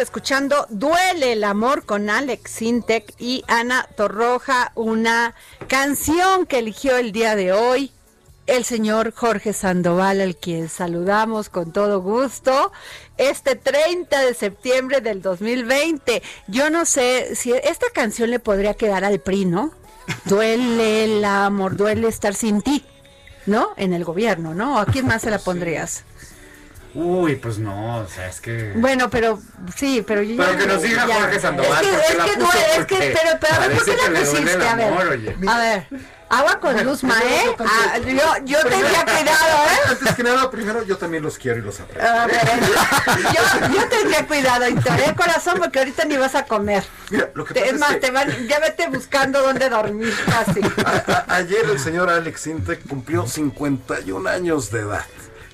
escuchando Duele el amor con Alex Sintek y Ana Torroja, una canción que eligió el día de hoy el señor Jorge Sandoval, al quien saludamos con todo gusto, este 30 de septiembre del 2020. Yo no sé si esta canción le podría quedar al PRI, ¿no? Duele el amor, duele estar sin ti. ¿No? En el gobierno, ¿no? ¿A quién más se la pondrías? Uy, pues no, o sea, es que. Bueno, pero sí, pero yo Pero ya- que nos diga ya. Jorge Sandoval. Es que, ¿por qué es la que puso? duele, es que, pero, pero a ver, ¿por qué la pusiste? A ver, oye. a ver, agua con luz, mae. Ah, yo, yo tendría cuidado, ¿eh? Antes que nada, primero yo también los quiero y los aprecio. A ver, yo, yo tendría cuidado y te haré corazón porque ahorita ni vas a comer. Mira, lo que Te- pasa es es más, que te van, ya vete buscando dónde dormir casi. a- a- ayer el señor Alex Sintek cumplió 51 años de edad.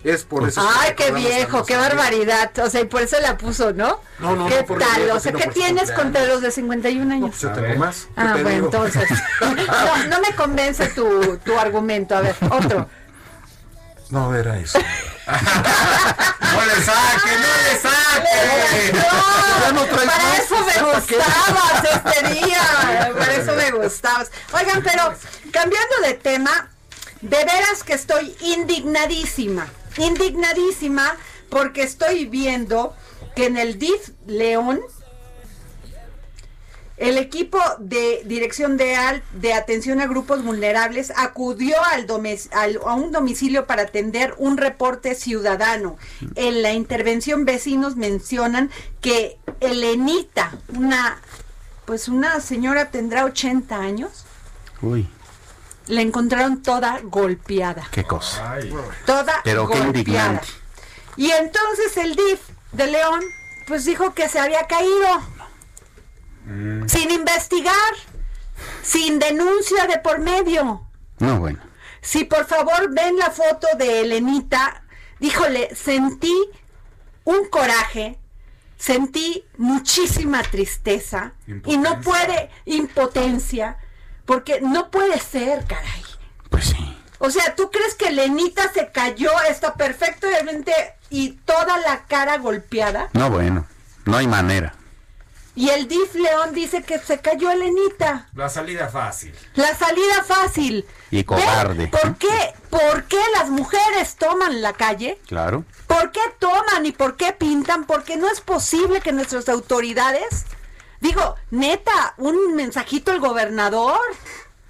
Es por eso. que Ay, qué viejo, qué amigo. barbaridad. O sea, y por eso la puso, ¿no? No, no, ¿Qué no tal? viejo, O sea, ¿qué tienes contra los de 51 No, años? pues yo tengo ver. más. ¿Qué Ah, te bueno, digo? entonces. No, no me convence tu, tu argumento. A ver, otro. No era eso. ¡No le saque, no le saque! No traes para más, eso me gustabas este día. Para eso me gustabas. Oigan, pero cambiando de tema, de veras que estoy indignadísima. Indignadísima porque estoy viendo que en el DIF León el equipo de dirección de, al- de atención a grupos vulnerables acudió al domes- al- a un domicilio para atender un reporte ciudadano. En la intervención vecinos mencionan que Elenita, una pues una señora tendrá 80 años, Uy, la encontraron toda golpeada, qué cosa. Ay, toda Pero qué golpeada. indignante. Y entonces el DIF de León pues dijo que se había caído sin investigar, sin denuncia de por medio. No, bueno. Si por favor ven la foto de Elenita, díjole, sentí un coraje, sentí muchísima tristeza y no puede, impotencia, porque no puede ser, caray. Pues sí. O sea, ¿tú crees que Elenita se cayó, está perfectamente y toda la cara golpeada? No, bueno. No hay manera. Y el DIF León dice que se cayó Elenita. La salida fácil. La salida fácil. Y cobarde. ¿Ven ¿Por qué, ¿Por qué las mujeres toman la calle? Claro. ¿Por qué toman y por qué pintan? Porque no es posible que nuestras autoridades, digo, neta, un mensajito al gobernador.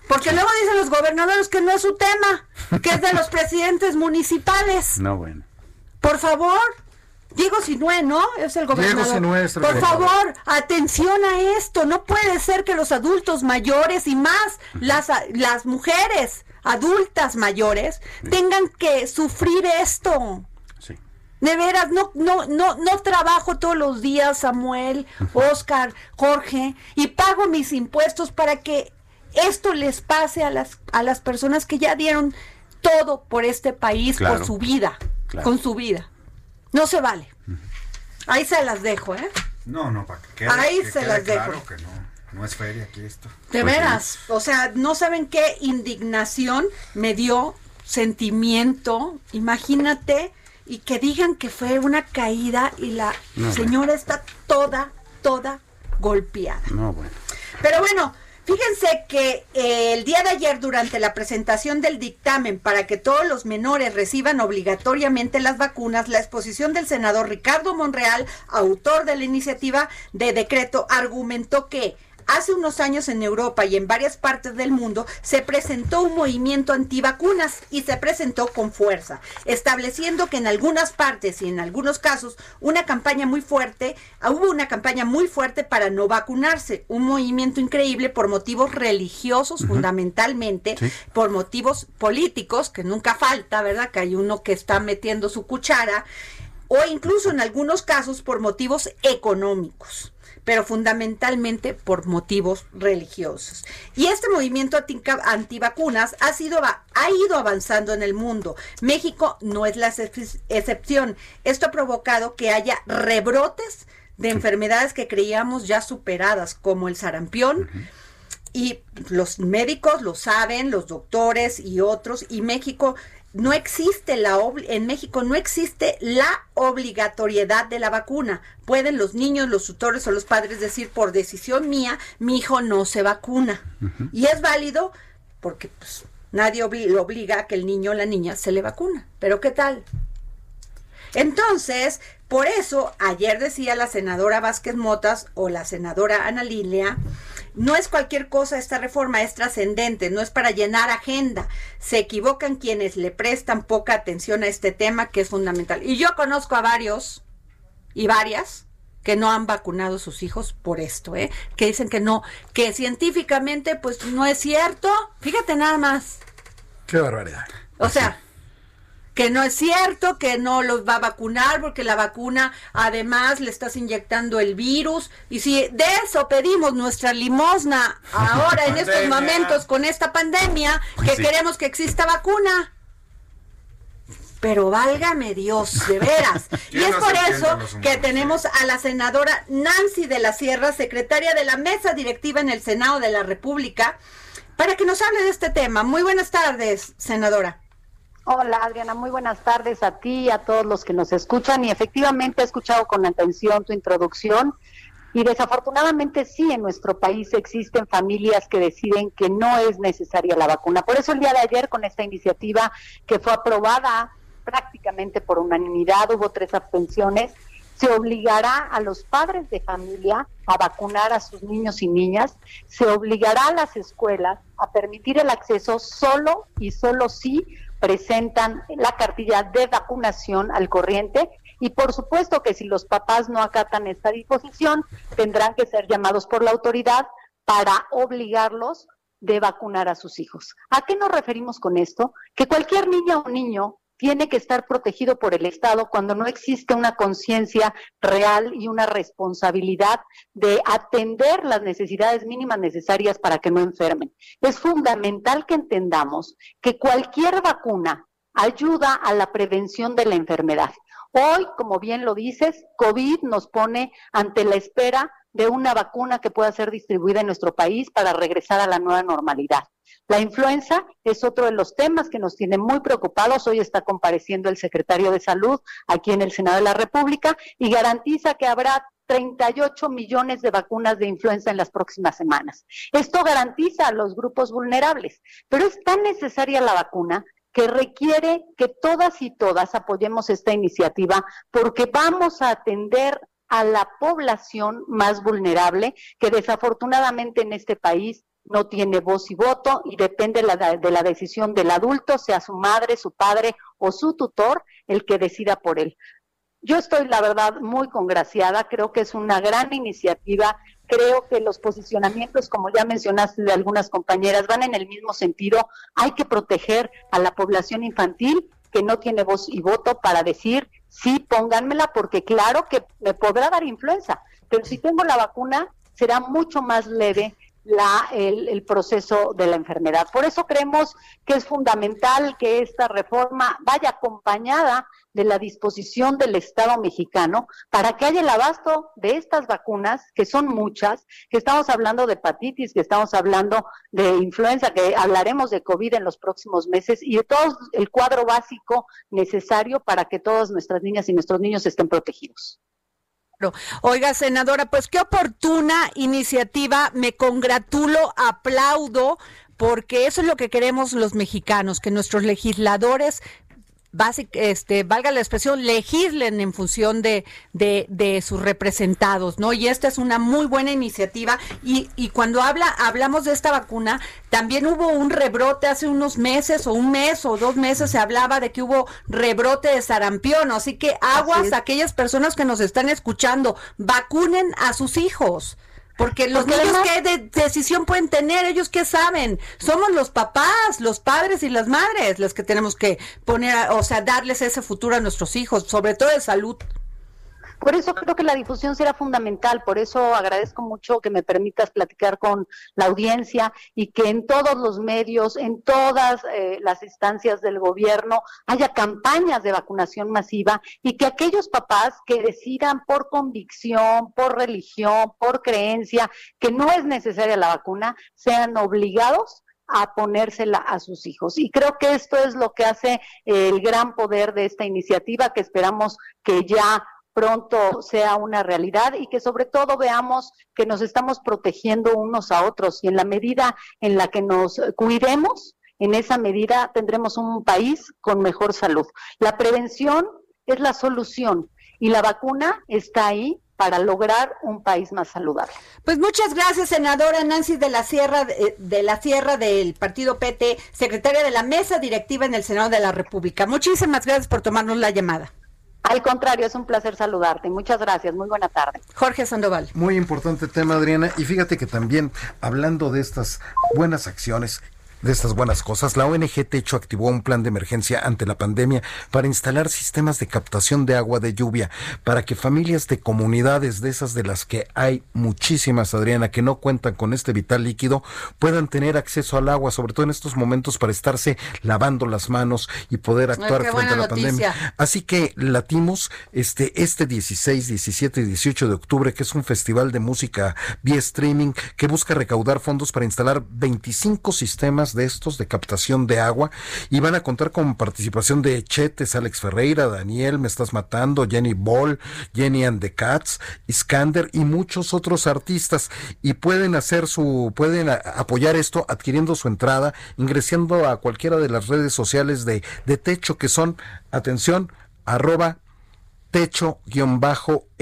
Porque luego dicen los gobernadores que no es su tema, que es de los presidentes municipales. No, bueno. Por favor, Diego Sinue, ¿no? Es el gobernador. Diego Sinue es el Por gobernador. favor, atención a esto. No puede ser que los adultos mayores y más las, las mujeres adultas mayores tengan que sufrir esto. De veras, no, no, no, no trabajo todos los días, Samuel, Oscar, Jorge, y pago mis impuestos para que esto les pase a las, a las personas que ya dieron todo por este país, Claro. por su vida, Claro. con su vida. No se vale. Ahí se las dejo, ¿eh? No, no, para que quede, Ahí que se quede las dejo. claro que no, no es feria aquí esto. De Pues sí. veras, o sea, no saben qué indignación me dio, sentimiento, imagínate, y que digan que fue una caída y la No, señora está toda, toda golpeada. No, bueno. Pero bueno, fíjense que eh, el día de ayer durante la presentación del dictamen para que todos los menores reciban obligatoriamente las vacunas, la exposición del senador Ricardo Monreal, autor de la iniciativa de decreto, argumentó que Hace unos años en Europa y en varias partes del mundo se presentó un movimiento antivacunas y se presentó con fuerza, estableciendo que en algunas partes y en algunos casos una campaña muy fuerte, hubo una campaña muy fuerte para no vacunarse, un movimiento increíble por motivos religiosos fundamentalmente, Sí. por motivos políticos, que nunca falta, ¿verdad? Que hay uno que está metiendo su cuchara, o incluso en algunos casos por motivos económicos pero fundamentalmente por motivos religiosos. Y este movimiento antivacunas ha, sido, ha ido avanzando en el mundo. México no es la excep- excepción. Esto ha provocado que haya rebrotes de enfermedades que creíamos ya superadas, como el sarampión, y los médicos lo saben, los doctores y otros, y México no existe la en México no existe la obligatoriedad de la vacuna. Pueden los niños, los tutores o los padres decir por decisión mía, mi hijo no se vacuna. Y es válido porque pues, nadie obli- lo obliga a que el niño o la niña se le vacuna. Pero ¿qué tal? Entonces, por eso, ayer decía la senadora Vázquez Motas o la senadora Ana Lilia, no es cualquier cosa esta reforma, es trascendente, no es para llenar agenda. Se equivocan quienes le prestan poca atención a este tema que es fundamental. Y yo conozco a varios y varias que no han vacunado a sus hijos por esto, ¿eh? Que dicen que no, que científicamente pues no es cierto. Fíjate nada más. Qué barbaridad. O sea, que no es cierto, que no los va a vacunar porque la vacuna además le estás inyectando el virus. Y si de eso pedimos nuestra limosna ahora en estos momentos con esta pandemia, que sí. queremos que exista vacuna. Pero válgame Dios, de veras. y ¿Quién es no por eso que tenemos a la senadora Nancy de la Sierra, secretaria de la mesa directiva en el Senado de la República, para que nos hable de este tema. Muy buenas tardes, senadora. Hola Adriana, muy buenas tardes a ti y a todos los que nos escuchan y efectivamente he escuchado con atención tu introducción y desafortunadamente sí en nuestro país existen familias que deciden que no es necesaria la vacuna. Por eso el día de ayer con esta iniciativa que fue aprobada prácticamente por unanimidad, hubo tres abstenciones, se obligará a los padres de familia a vacunar a sus niños y niñas, se obligará a las escuelas a permitir el acceso solo y solo si presentan la cartilla de vacunación al corriente y por supuesto que si los papás no acatan esta disposición tendrán que ser llamados por la autoridad para obligarlos de vacunar a sus hijos. ¿A qué nos referimos con esto? Que cualquier niña o niño tiene que estar protegido por el Estado cuando no existe una conciencia real y una responsabilidad de atender las necesidades mínimas necesarias para que no enfermen. Es fundamental que entendamos que cualquier vacuna ayuda a la prevención de la enfermedad. Hoy, como bien lo dices, COVID nos pone ante la espera de una vacuna que pueda ser distribuida en nuestro país para regresar a la nueva normalidad. La influenza es otro de los temas que nos tiene muy preocupados. Hoy está compareciendo el secretario de Salud aquí en el Senado de la República y garantiza que habrá 38 millones de vacunas de influenza en las próximas semanas. Esto garantiza a los grupos vulnerables, pero es tan necesaria la vacuna que requiere que todas y todas apoyemos esta iniciativa porque vamos a atender a la población más vulnerable que desafortunadamente en este país no tiene voz y voto y depende de la, de la decisión del adulto, sea su madre, su padre o su tutor, el que decida por él. Yo estoy, la verdad, muy congraciada, creo que es una gran iniciativa, creo que los posicionamientos, como ya mencionaste de algunas compañeras, van en el mismo sentido, hay que proteger a la población infantil que no tiene voz y voto para decir, sí, pónganmela, porque claro que me podrá dar influenza, pero si tengo la vacuna, será mucho más leve la, el, el, proceso de la enfermedad. Por eso creemos que es fundamental que esta reforma vaya acompañada de la disposición del Estado mexicano para que haya el abasto de estas vacunas, que son muchas, que estamos hablando de hepatitis, que estamos hablando de influenza, que hablaremos de COVID en los próximos meses y de todo el cuadro básico necesario para que todas nuestras niñas y nuestros niños estén protegidos. Oiga, senadora, pues qué oportuna iniciativa, me congratulo, aplaudo, porque eso es lo que queremos los mexicanos, que nuestros legisladores este, valga la expresión, legislen en función de, de, de, sus representados, ¿no? Y esta es una muy buena iniciativa. Y, y cuando habla, hablamos de esta vacuna, también hubo un rebrote hace unos meses, o un mes o dos meses, se hablaba de que hubo rebrote de sarampión. Así que aguas a aquellas personas que nos están escuchando, vacunen a sus hijos. Porque los Porque niños, ¿qué de decisión pueden tener? ¿Ellos qué saben? Somos los papás, los padres y las madres los que tenemos que poner, o sea, darles ese futuro a nuestros hijos, sobre todo de salud. Por eso creo que la difusión será fundamental, por eso agradezco mucho que me permitas platicar con la audiencia y que en todos los medios, en todas eh, las instancias del gobierno haya campañas de vacunación masiva y que aquellos papás que decidan por convicción, por religión, por creencia que no es necesaria la vacuna, sean obligados a ponérsela a sus hijos. Y creo que esto es lo que hace el gran poder de esta iniciativa que esperamos que ya pronto sea una realidad y que sobre todo veamos que nos estamos protegiendo unos a otros y en la medida en la que nos cuidemos, en esa medida tendremos un país con mejor salud. La prevención es la solución y la vacuna está ahí para lograr un país más saludable. Pues muchas gracias, senadora Nancy de la Sierra de, de, la Sierra del Partido PT, secretaria de la Mesa Directiva en el Senado de la República. Muchísimas gracias por tomarnos la llamada. Al contrario, es un placer saludarte. Muchas gracias. Muy buena tarde. Jorge Sandoval. Muy importante tema, Adriana. Y fíjate que también, hablando de estas buenas acciones de estas buenas cosas, la ONG Techo activó un plan de emergencia ante la pandemia para instalar sistemas de captación de agua de lluvia para que familias de comunidades de esas de las que hay muchísimas, Adriana, que no cuentan con este vital líquido, puedan tener acceso al agua, sobre todo en estos momentos para estarse lavando las manos y poder actuar Ay, frente a la noticia. pandemia. Así que latimos este este 16, 17 y 18 de octubre, que es un festival de música vía streaming que busca recaudar fondos para instalar 25 sistemas de estos de captación de agua y van a contar con participación de Chetes, Alex Ferreira, Daniel, Me Estás Matando, Jenny Ball, Jenny and the Cats, Iskander y muchos otros artistas. Y pueden hacer su, pueden apoyar esto adquiriendo su entrada, ingresando a cualquiera de las redes sociales de, de Techo que son, atención, arroba techo-mx,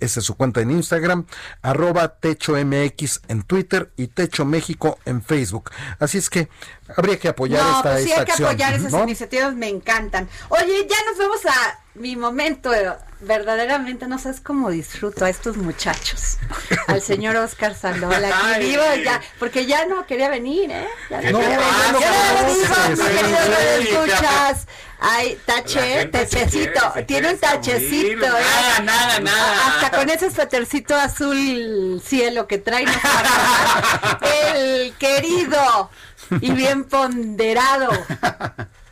esa es su cuenta en Instagram, arroba techo mx en Twitter y Techo México en Facebook. Así es que habría que apoyar no, esta, pues sí esta hay que apoyar esas ¿no? iniciativas, me encantan. Oye, ya nos vemos a mi momento, verdaderamente no sabes cómo disfruto a estos muchachos. Al señor Oscar Sandoval, aquí vivo ya, porque ya no quería venir, ¿eh? Ya ¿Qué no, quería venir, ya no Sí, venimos, sí, mi querido sí. Radio escuchas. Ay, La tache, gente se tachecito, quiere- se tiene un tachecito. ¿eh? Nada, nada, nada. Hasta con ese suétercito azul cielo que trae. El querido y bien ponderado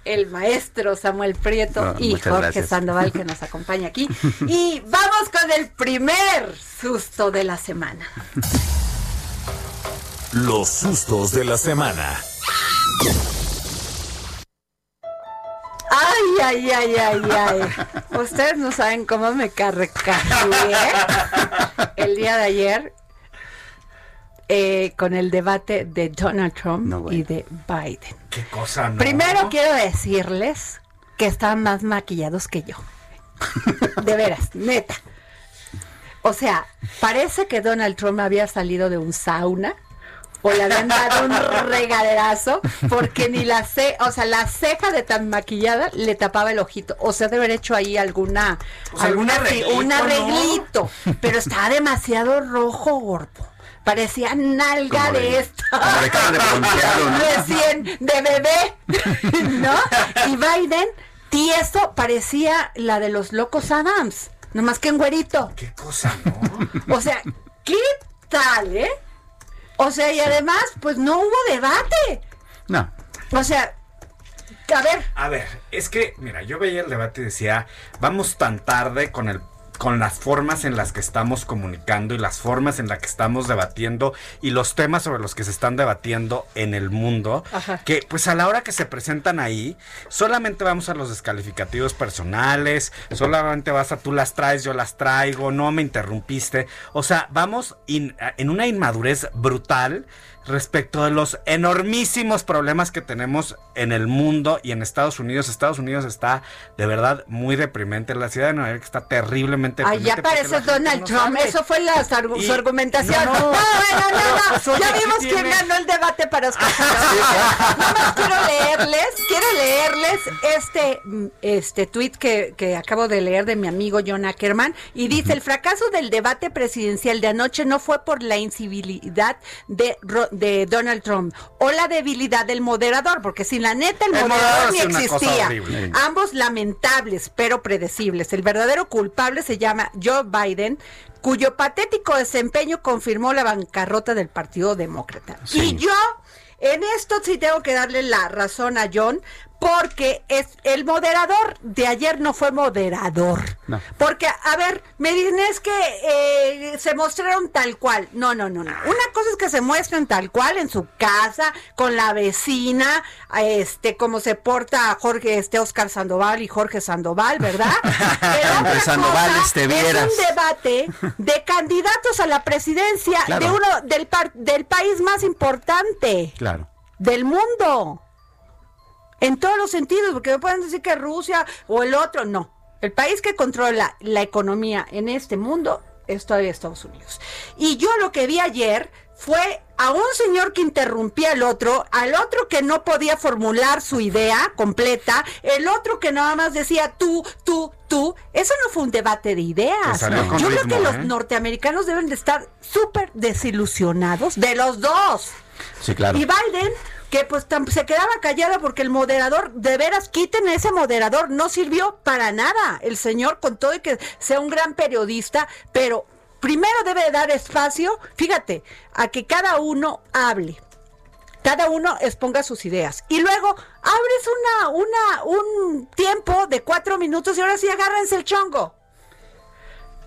el maestro Samuel Prieto No, y Jorge gracias. Sandoval que nos acompaña aquí. Y vamos con el primer susto de la semana. Los sustos de la semana. Ay, ay, ay, ay, ay. Ustedes no saben cómo me carcajeé el día de ayer eh, con el debate de Donald Trump No, bueno. y de Biden. Qué cosa, ¿no? Primero quiero decirles que están más maquillados que yo. De veras, neta. O sea, parece que Donald Trump había salido de un sauna o le habían dado un regaderazo porque ni la ce o sea, la ceja de tan maquillada le tapaba el ojito. O sea, de haber hecho ahí alguna, alguna arreglito, un ¿no? arreglito, pero estaba demasiado rojo, gordo. Parecía nalga de, de- esta. como de cara de bronceado, ¿no? Recién de bebé, ¿no? Y Biden, tieso, parecía la de los locos Adams, nomás que en güerito. Qué cosa, ¿no? O sea, ¿qué tal, eh? O sea, y además, pues no hubo debate. No. O sea, a ver, A ver, es que, mira, yo veía el debate y decía, vamos tan tarde con el con las formas en las que estamos comunicando y las formas en las que estamos debatiendo y los temas sobre los que se están debatiendo en el mundo, Ajá. que pues a la hora que se presentan ahí, solamente vamos a los descalificativos personales, solamente vas a tú las traes, yo las traigo, no me interrumpiste, o sea, vamos in- en una inmadurez brutal respecto de los enormísimos problemas que tenemos en el mundo y en Estados Unidos. Estados Unidos está de verdad muy deprimente. La ciudad de Nueva York está terriblemente deprimente. ya porque parece la gente Donald no Trump. sabe. Eso fue la Y- su argumentación. no, No, no. no, Ya ¿qué vimos quién tiene? ganó el debate para Oscar. Nada más quiero leerles, quiero leerles este, este tweet que, que acabo de leer de mi amigo John Ackerman y dice, el fracaso del debate presidencial de anoche no fue por la incivilidad de, Ro- de Donald Trump o la debilidad del moderador, porque sin la neta el, El moderador moderador ni existía. Ambos lamentables, pero predecibles. El verdadero culpable se llama Joe Biden, cuyo patético desempeño confirmó la bancarrota del Partido Demócrata. Sí. Y yo, en esto sí tengo que darle la razón a John, porque es el moderador de ayer no fue moderador. No. Porque, a ver, me dicen es que eh, se mostraron tal cual. No, no, no, no. Una cosa es que se muestren tal cual en su casa, con la vecina, este, como se porta Jorge, este Oscar Sandoval y Jorge Sandoval, ¿verdad? Pero Sandoval, cosa te es vieras. un debate de candidatos a la presidencia Claro. de uno del, par- del país más importante Claro. del mundo. En todos los sentidos, porque me pueden decir que Rusia o el otro, no. El país que controla la economía en este mundo es todavía Estados Unidos. Y yo lo que vi ayer fue a un señor que interrumpía al otro, al otro que no podía formular su idea completa, el otro que nada más decía tú, tú, tú. Eso no fue un debate de ideas. Pues Yo creo que los ¿eh? norteamericanos deben de estar súper desilusionados de los dos. Sí, claro. Y Biden, que pues se quedaba callada porque el moderador, de veras, quiten ese moderador, no sirvió para nada. El señor, con todo y que sea un gran periodista, pero primero debe de dar espacio, fíjate, a que cada uno hable. Cada uno exponga sus ideas. Y luego abres una, una, un tiempo de cuatro minutos y ahora sí agárrense el chongo.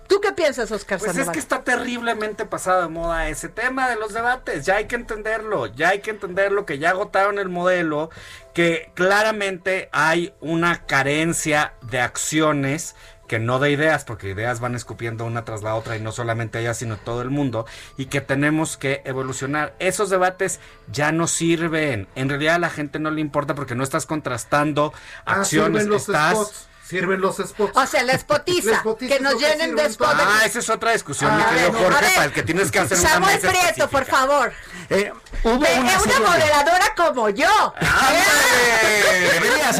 ¿Tú qué piensas, Oscar Pues es que está terriblemente pasado de moda ese tema de los debates. Ya hay que entenderlo, ya hay que entenderlo, que ya agotaron el modelo, que claramente hay una carencia de acciones que no de ideas, porque ideas van escupiendo una tras la otra y no solamente ellas, sino todo el mundo, y que tenemos que evolucionar. Esos debates ya no sirven. En realidad a la gente no le importa porque no estás contrastando Ah, acciones, los estás... spots. Sirven los spots. O sea, la spotiza, La spotiza que nos que llenen de spots. Ah, esa es otra discusión, mi A querido Jorge, para el que tienes que hacer una Samuel mesa Prieto, específica. por favor. Eh, hubo una una moderadora como yo. ¡Ándale! Al,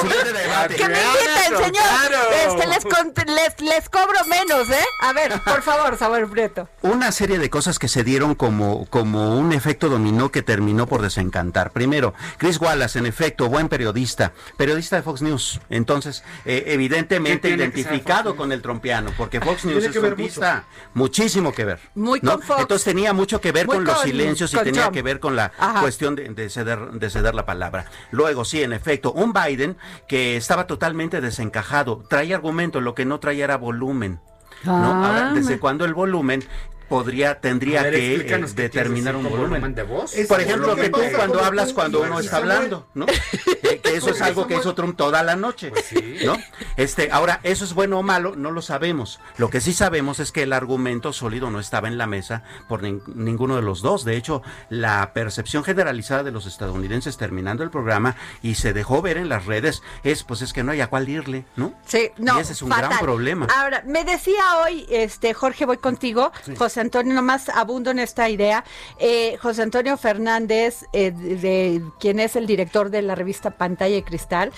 siguiente debate. Que me inviten, señor. claro. Este, les, con- les, les cobro menos, ¿eh? A ver, por favor, Samuel Prieto. una serie de cosas que se dieron como, como un efecto dominó que terminó por desencantar. Primero, Chris Wallace, en efecto, buen periodista, periodista de Fox News. Entonces, eh, evidentemente ¿Qué tiene que ser identificado Fox con el trompeano, porque Fox News es trompista. Muchísimo que ver. Muy ¿no? con Fox. Entonces tenía mucho que ver Muy con los con- silencios y tenía Trump. que ver con la Ajá. cuestión de, de ceder, de ceder la palabra. Luego, sí, en efecto, un Biden que estaba totalmente desencajado, traía argumento, lo que no traía era volumen. ¿no? Ah, Ahora, ¿desde cuándo el volumen podría, tendría ver, que eh, determinar un volumen? volumen de voz. Es- Por ejemplo, que que tú cuando hablas cuando uno está hablando, ¿no? Que, que eso es algo que hizo Trump toda la noche, Pues sí. ¿no? Este, ahora, eso es bueno o malo, no lo sabemos. Lo que sí sabemos es que el argumento sólido no estaba en la mesa por nin- ninguno de los dos. De hecho, la percepción generalizada de los estadounidenses terminando el programa y se dejó ver en las redes es, pues es que no hay a cuál irle, ¿no? Sí, no. Y ese es un fatal. gran problema. Ahora, me decía hoy, este, Jorge, voy contigo, José Antonio, nomás abundo en esta idea. Eh, José Antonio Fernández, eh, de, de- quien es el director de la revista Pantalla y Cristal,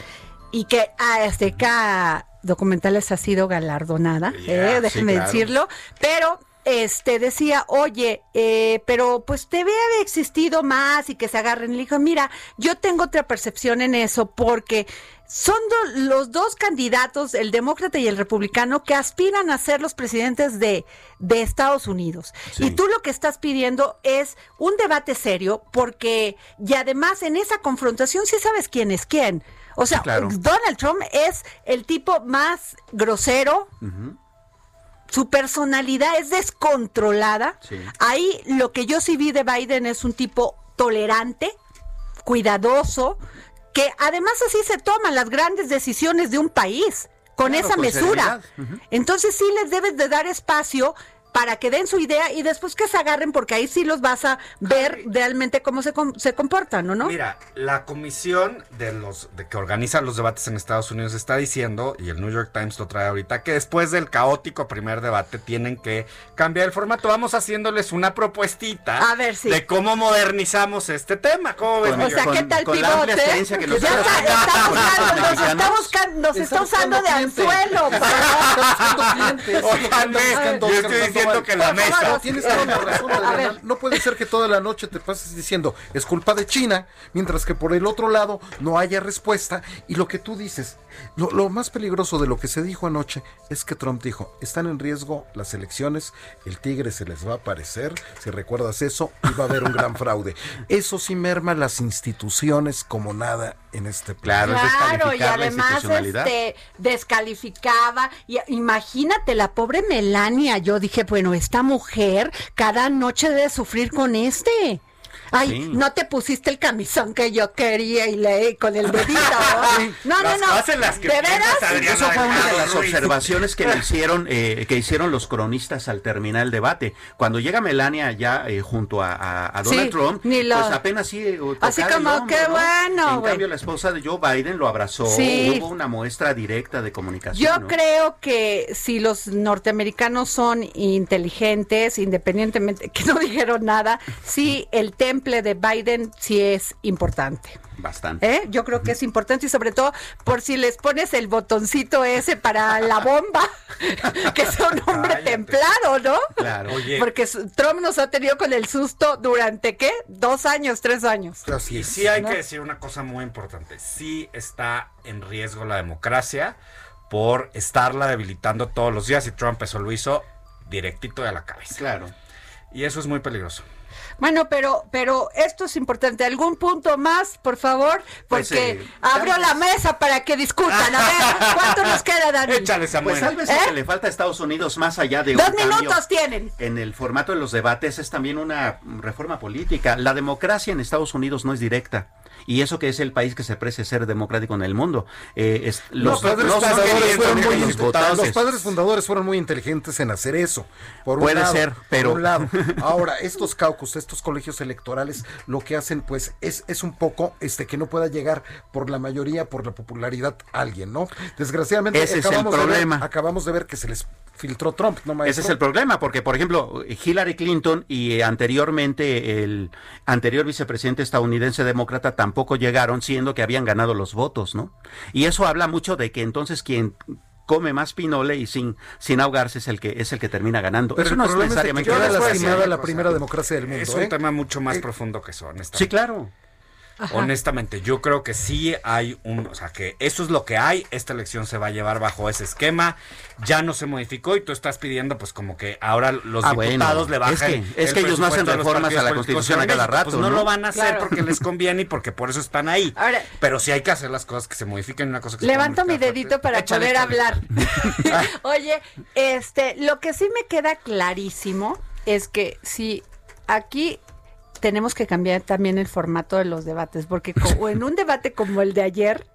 y que a Azteca Documentales ha sido galardonada, Ya, eh, déjeme sí, claro. decirlo, pero este decía, oye, eh, pero pues debe haber existido más y que se agarren. Le dijo, mira, yo tengo otra percepción en eso porque son do- los dos candidatos, el demócrata y el republicano, que aspiran a ser los presidentes de, de Estados Unidos. Sí. Y tú lo que estás pidiendo es un debate serio porque, y además en esa confrontación sí sabes quién es quién. O sea, claro. Donald Trump es el tipo más grosero, su personalidad es descontrolada. Sí. Ahí lo que yo sí vi de Biden es un tipo tolerante, cuidadoso, que además así se toman las grandes decisiones de un país, con Claro, esa con mesura. Entonces sí les debes de dar espacio para que den su idea y después que se agarren, porque ahí sí los vas a ver realmente cómo se, com- se comportan, ¿o no? Mira, la comisión de los de que organiza los debates en Estados Unidos está diciendo, y el New York Times lo trae ahorita, que después del caótico primer debate tienen que cambiar el formato. Vamos haciéndoles una propuestita A ver, sí. de cómo modernizamos este tema. ¿Cómo ves, Con- O sea, ¿qué tal con la amplia pivote? que Ya está, está buscando, nos está buscando, nos está Está usando de buscando anzuelo. para- Óiganme, yo estoy diciendo que la Por favor, mesa. No, tienes toda la razón, A Adriana. ver. No puede ser que toda la noche te pases diciendo es culpa de China, mientras que por el otro lado no haya respuesta. Y lo que tú dices, lo, lo más peligroso de lo que se dijo anoche es que Trump dijo, están en riesgo las elecciones, el tigre se les va a aparecer, si recuerdas eso, y va a haber un gran fraude. Eso sí merma las instituciones como nada en este Claro, es Claro, y además este descalificaba. Y, imagínate la pobre Melania. Yo dije, bueno, esta mujer cada noche debe sufrir con este. Ay, Sí. no te pusiste el camisón que yo quería y le con el dedito. No, no, Las no. las que ¿De veras? Eso fue una de las observaciones que le hicieron, eh, que hicieron los cronistas al terminar el debate. Cuando llega Melania ya eh, junto a, a- a Donald Sí, Trump, ni lo- pues apenas sí. eh, Así como, hombro, qué ¿no? bueno, En cambio, la esposa de Joe Biden lo abrazó. Sí. Hubo una muestra directa de comunicación. Yo ¿no? creo que si los norteamericanos son inteligentes, independientemente que no dijeron nada, sí el temple de Biden sí es importante. Bastante. ¿eh? Yo creo que es importante y sobre todo por si les pones el botoncito ese para la bomba, que sea un hombre Cállate. templado, ¿no? Claro. Oye, Porque Trump nos ha tenido con el susto durante qué? Dos años, tres años. Así Y es. sí hay ¿no? que decir una cosa muy importante. Sí está en riesgo la democracia por estarla debilitando todos los días y Trump eso lo hizo directito de la cabeza. Claro. Y eso es muy peligroso. Bueno, pero, pero esto es importante. ¿Algún punto más, por favor? Pues, Porque abro tal la mesa para que discutan. A ver, ¿cuánto nos queda, Dani? Échale, Samuel. Pues tal vez ¿Eh? lo que le falta a Estados Unidos, más allá de Dos un cambio minutos tienen. en el formato de los debates, es también una reforma política. La democracia en Estados Unidos no es directa. Y eso que es el país que se precia ser democrático en el mundo. Eh, es- Los, padres queriendo fueron con muy los los padres fundadores fueron muy inteligentes en hacer eso. Por un Puede lado, ser, pero- por un lado. Ahora, estos caucus, estos colegios electorales, lo que hacen, pues, es, es un poco este que no pueda llegar por la mayoría, por la popularidad a alguien, ¿no? Desgraciadamente, Ese es el acabamos, de ver, problema. acabamos de ver que se les filtró Trump, ¿no, maestro? Ese es el problema, porque por ejemplo, Hillary Clinton y eh, anteriormente el anterior vicepresidente estadounidense demócrata tampoco tampoco llegaron, siendo que habían ganado los votos, ¿no? Y eso habla mucho de que entonces quien come más pinole y sin, sin ahogarse es el que es el que termina ganando. Pero eso el no es problema es que necesariamente queda lastimada la primera democracia del mundo. Es un ¿eh? tema mucho más profundo que eso, honestamente. Sí, claro. Honestamente, yo creo que sí hay un, o sea, que eso es lo que hay, esta elección se va a llevar bajo ese esquema, ya no se modificó y tú estás pidiendo pues como que ahora los Ah, diputados bueno, le bajen es que- el es que ellos no hacen reformas a la Constitución a cada México, rato, pues no, ¿no? lo van a hacer Claro. porque les conviene y porque por eso están ahí. Ahora- Pero sí hay que hacer las cosas que se modifiquen y una cosa que se Levanto mi dedito para Échale, poder échale. hablar. Oye, este, lo que sí me queda clarísimo es que si aquí tenemos que cambiar también el formato de los debates, porque co- en un debate como el de ayer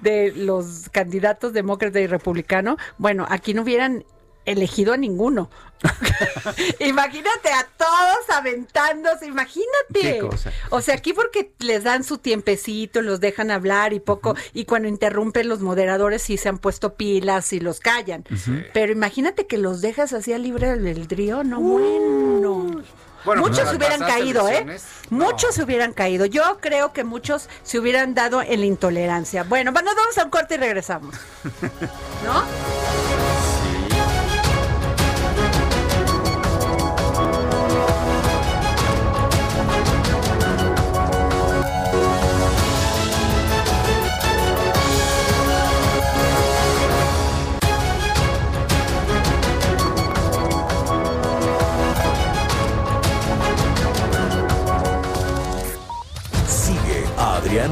de los candidatos demócrata y republicano, bueno, aquí no hubieran elegido a ninguno. imagínate a todos aventándose, imagínate. Qué cosa. O sea, aquí porque les dan su tiempecito, los dejan hablar y poco, y cuando interrumpen los moderadores sí se han puesto pilas y los callan. Pero imagínate que los dejas así a libre albedrío, no bueno. Bueno, pues, muchos se hubieran caído, ¿eh? no. Muchos se hubieran caído. Yo creo que muchos se hubieran dado en la intolerancia. Bueno, bueno, nos vamos a un corte y regresamos. ¿No?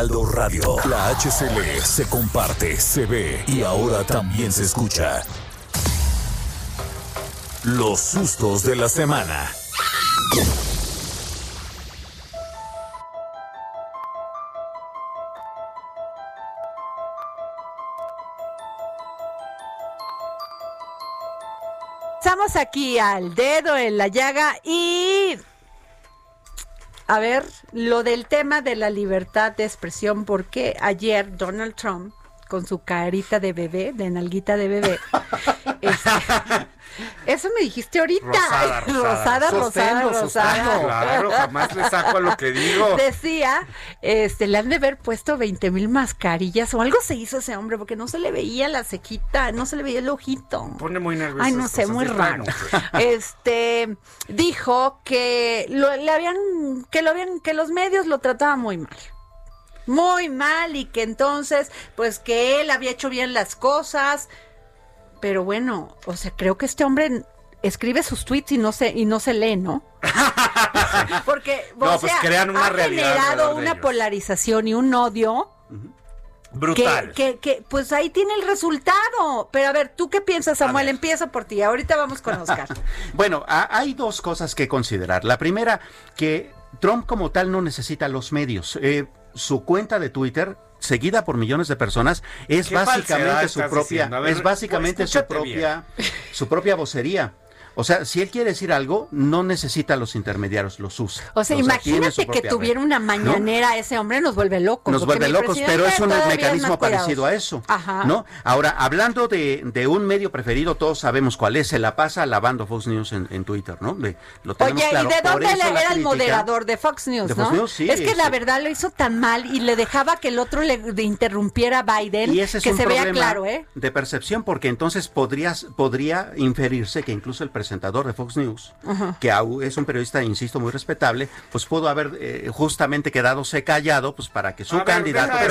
Heraldo Radio. La HCL se comparte, se ve y ahora también se escucha. Los sustos de la semana. Estamos aquí al dedo en la llaga y a ver, lo del tema de la libertad de expresión, porque ayer Donald Trump, con su carita de bebé, de nalguita de bebé, este, eso me dijiste ahorita. Rosada, rosada. rosada, Sostendo, rosada, sostendo. Claro, jamás le saco a lo que digo. Decía, este, le han de haber puesto 20 mil mascarillas o algo se hizo ese hombre porque no se le veía la cequita, no se le veía el ojito. Pone muy nervioso. Ay, no sé, muy raro. Este dijo que lo, le habían, que lo habían, que los medios lo trataban muy mal. Muy mal, y que entonces, pues que él había hecho bien las cosas. Pero bueno, o sea, creo que este hombre escribe sus tweets y no se, y no se lee, ¿no? Porque, No, pues sea, crean una ha realidad generado una ellos. polarización y un odio Brutal. que, que, que, pues ahí tiene el resultado. Pero a ver, ¿tú qué piensas, Samuel? ver. Empieza por ti. Ahorita vamos con Oscar. Bueno, ha- hay dos cosas que considerar. La primera, que Trump como tal no necesita los medios. Eh, su cuenta de Twitter seguida por millones de personas es ¿Qué falsedad básicamente su propia ver, es básicamente su propia su propia vocería. O sea, si él quiere decir algo, no necesita los intermediarios, los usa. O sea, imagínate que tuviera red. una ¿No? mañanera ese hombre, nos vuelve locos. Nos vuelve locos, presidente pero es un mecanismo parecido a eso. Ajá. ¿no? Ahora, hablando de, de un medio preferido, todos sabemos cuál es, se la pasa lavando Fox News en, en Twitter, ¿no? De- lo tenemos Oye, claro. ¿y de dónde le- era el crítica- moderador de Fox News, De no? Fox News, sí, es que la verdad lo hizo tan mal y le dejaba que el otro le interrumpiera a Biden, Y ese es que un se vea problema claro, ¿eh? de percepción, porque entonces podrías, podría inferirse que incluso el presentador de Fox News, que au- es un periodista, insisto, muy respetable, pues pudo haber eh, justamente quedado callado, pues para que su A ver, candidato dar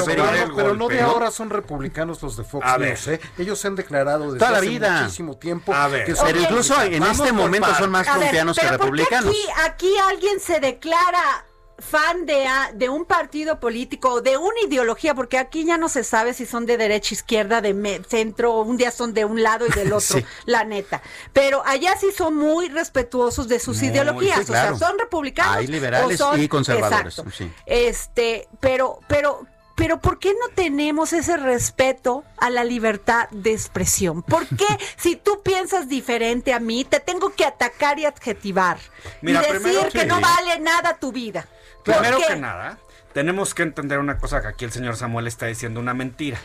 Pero, no de ¿no? ahora son republicanos los de Fox A ver. News, ¿eh? Ellos se han declarado desde Toda la hace vida. muchísimo tiempo A ver. que son Pero incluso en Vamos este momento son más ver, trumpianos que pero ¿por qué republicanos. Aquí, aquí alguien se declara fan de, a- de un partido político o de una ideología, porque aquí ya no se sabe si son de derecha, izquierda, de me- centro, un día son de un lado y del otro, Sí. la neta. Pero allá sí son muy respetuosos de sus Muy, ideologías, sí, o sea, son republicanos. Hay liberales o son- y conservadores, sí. Este, pero, pero, pero ¿por qué no tenemos ese respeto a la libertad de expresión? ¿Por qué si tú piensas diferente a mí, te tengo que atacar y adjetivar? Mira, y decir primero- que no vale nada tu vida. ¿Por Primero que nada, tenemos que entender una cosa que aquí el señor Samuel está diciendo una mentira.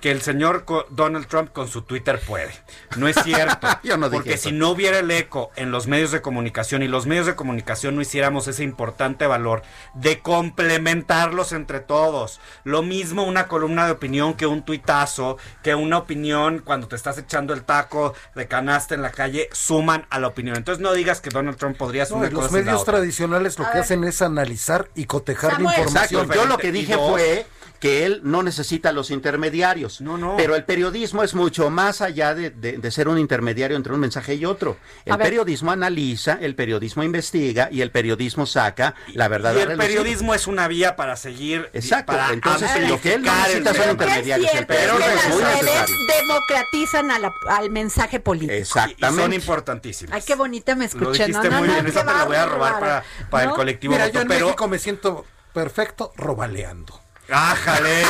Que el señor co- Donald Trump con su Twitter puede. No es cierto. Yo no porque eso. si no hubiera el eco en los medios de comunicación y los medios de comunicación no hiciéramos ese importante valor de complementarlos entre todos. Lo mismo una columna de opinión que un tuitazo, que una opinión cuando te estás echando el taco de canasta en la calle, suman a la opinión. Entonces no digas que Donald Trump podría No, sumar y los medios tradicionales lo A que ver. hacen es analizar y cotejar Samuel. la Exacto, información. yo lo que Y dije dos- fue que él no necesita los intermediarios. No, no. Pero el periodismo es mucho más allá de, de- de ser un intermediario entre un mensaje y otro. El A ver. periodismo analiza, el periodismo investiga y el periodismo saca la verdad. Y el periodismo es una vía para seguir. Exacto, Para entonces, lo que él no necesita son intermediarios, el es periodismo que las redes democratizan a la- al mensaje político. Y Exactamente. son importantísimos. Ay, qué bonita me Lo escuché. dijiste no, no, muy no, bien. Esa te la voy a robar para, para el colectivo. Mira, voto, yo en pero, México me siento perfecto robaleando. ¡Ájale!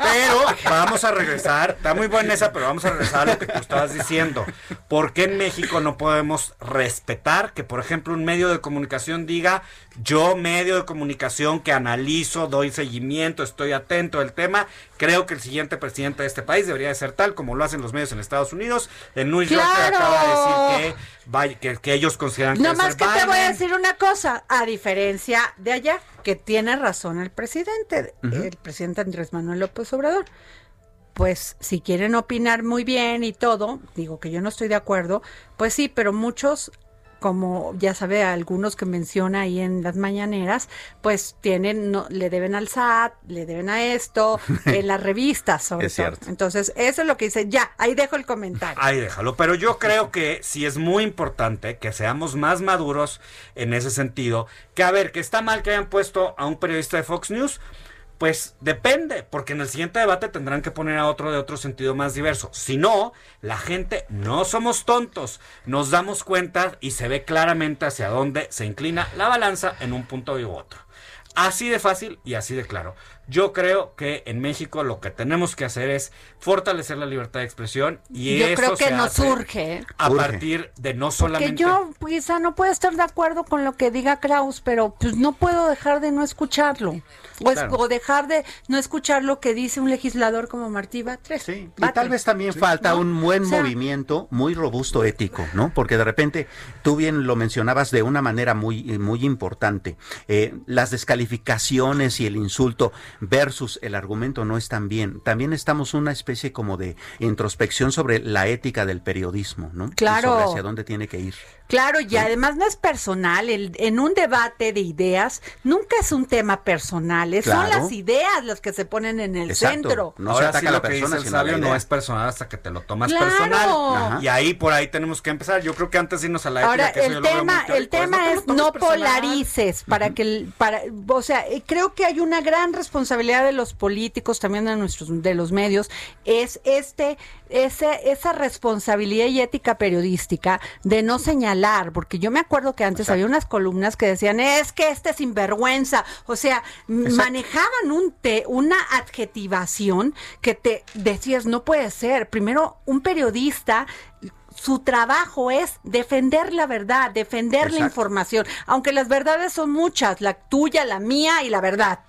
Pero vamos a regresar. Está muy buena esa, pero vamos a regresar a lo que tú estabas diciendo. ¿Por qué en México no podemos respetar que, por ejemplo, un medio de comunicación diga, yo medio de comunicación que analizo, doy seguimiento, estoy atento al tema, creo que el siguiente presidente de este país debería de ser tal como lo hacen los medios en Estados Unidos. El New Yorker ¡Claro! acaba de decir que, vaya- que, que ellos consideran que No más que te voy a decir una cosa, a diferencia de allá, que tiene razón el presidente, el presidente Andrés Manuel López Obrador. Pues si quieren opinar muy bien y todo, digo que yo no estoy de acuerdo, pues sí, pero muchos, como ya sabe, algunos que menciona ahí en las mañaneras, pues tienen, no, le deben al SAT, le deben a esto, en las revistas sobre Es todo. cierto. Entonces, eso es lo que dice, ya, ahí dejo el comentario. Ahí déjalo. Pero yo creo que sí es muy importante que seamos más maduros en ese sentido. Que a ver, que está mal que hayan puesto a un periodista de Fox News. Pues depende, porque en el siguiente debate tendrán que poner a otro de otro sentido más diverso. Si no, la gente no somos tontos. Nos damos cuenta y se ve claramente hacia dónde se inclina la balanza en un punto u otro. Así de fácil y así de claro. Yo creo que en México lo que tenemos que hacer es fortalecer la libertad de expresión y Yo eso creo que se nos hace surge. a partir de no Que solamente yo quizá no puedo estar de acuerdo con lo que diga Kraus, pero pues no puedo dejar de no escucharlo. O, es- Claro. o dejar de no escuchar lo que dice un legislador como Martí Batres. Sí, y tal vez también falta ¿no? un buen O sea- movimiento muy robusto ético, ¿no? Porque de repente tú bien lo mencionabas de una manera muy, muy importante. Eh, las descalificaciones y el insulto versus el argumento no están bien. También estamos una especie como de introspección sobre la ética del periodismo, ¿no? Y Claro. sobre hacia dónde tiene que ir. Claro, y además no es personal. el- en un debate de ideas nunca es un tema personal. es- Son las ideas las que se ponen en el Exacto. centro. No Ahora se ataca sí a la lo que persona, dice el sabio no es personal hasta que te lo tomas Claro. personal. Ajá. Y ahí por ahí tenemos que empezar. Yo creo que antes de irnos a la ética, Ahora, que eso el tema, el tema es no polarices para que, el- para, o sea, eh, creo que hay una gran responsabilidad de los políticos, también de nuestros, de los medios, es este, ese, esa responsabilidad y ética periodística de no señalar, porque yo me acuerdo que antes había unas columnas que decían es que este sinvergüenza, o sea, manejaban un te, una adjetivación que te decías no puede ser. Primero, un periodista su trabajo es defender la verdad, defender la información, aunque las verdades son muchas, la tuya, la mía y la verdad.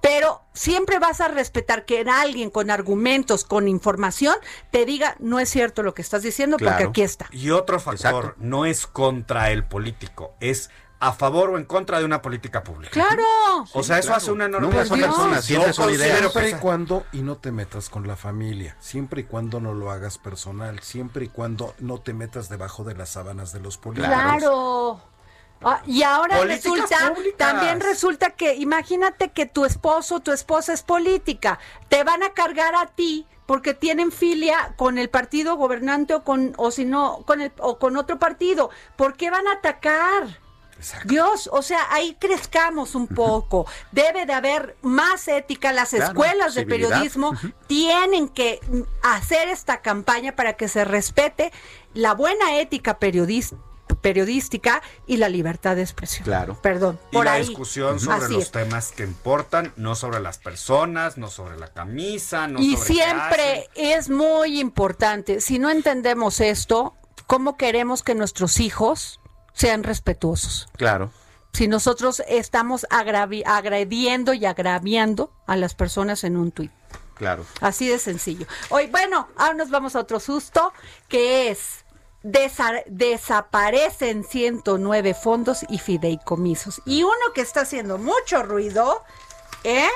Pero siempre vas a respetar que alguien con argumentos, con información, te diga, no es cierto lo que estás diciendo, porque aquí está. Y otro factor, Exacto. no es contra el político, es a favor o en contra de una política pública. Claro. O sea, eso hace una enorme Nunca son Dios. personas, siempre Yo son ideas. considero Siempre y cuando, y no te metas con la familia, siempre y cuando no lo hagas personal, siempre y cuando no te metas debajo de las sábanas de los políticos. Claro. Ah, y ahora resulta, públicas. también resulta que, imagínate que tu esposo, tu esposa es política, te van a cargar a ti porque tienen filia con el partido gobernante o con, o si no, con el, o con otro partido. ¿Por qué van a atacar? Exacto. Dios, o sea, ahí crezcamos un poco. Debe de haber más ética. Las Claro, escuelas de periodismo tienen que hacer esta campaña para que se respete la buena ética periodis- periodística y la libertad de expresión. Claro. Perdón, Y por la ahí. discusión sobre Así los es. temas que importan, no sobre las personas, no sobre la camisa, no y sobre siempre es muy importante, si no entendemos esto, ¿cómo queremos que nuestros hijos sean respetuosos? Claro. Si nosotros estamos agravi- agrediendo y agraviando a las personas en un tuit. Claro. Así de sencillo. Hoy, bueno, ahora nos vamos a otro susto, que es desa- desaparecen 109 fondos y fideicomisos. Y uno que está haciendo mucho ruido, ¿eh?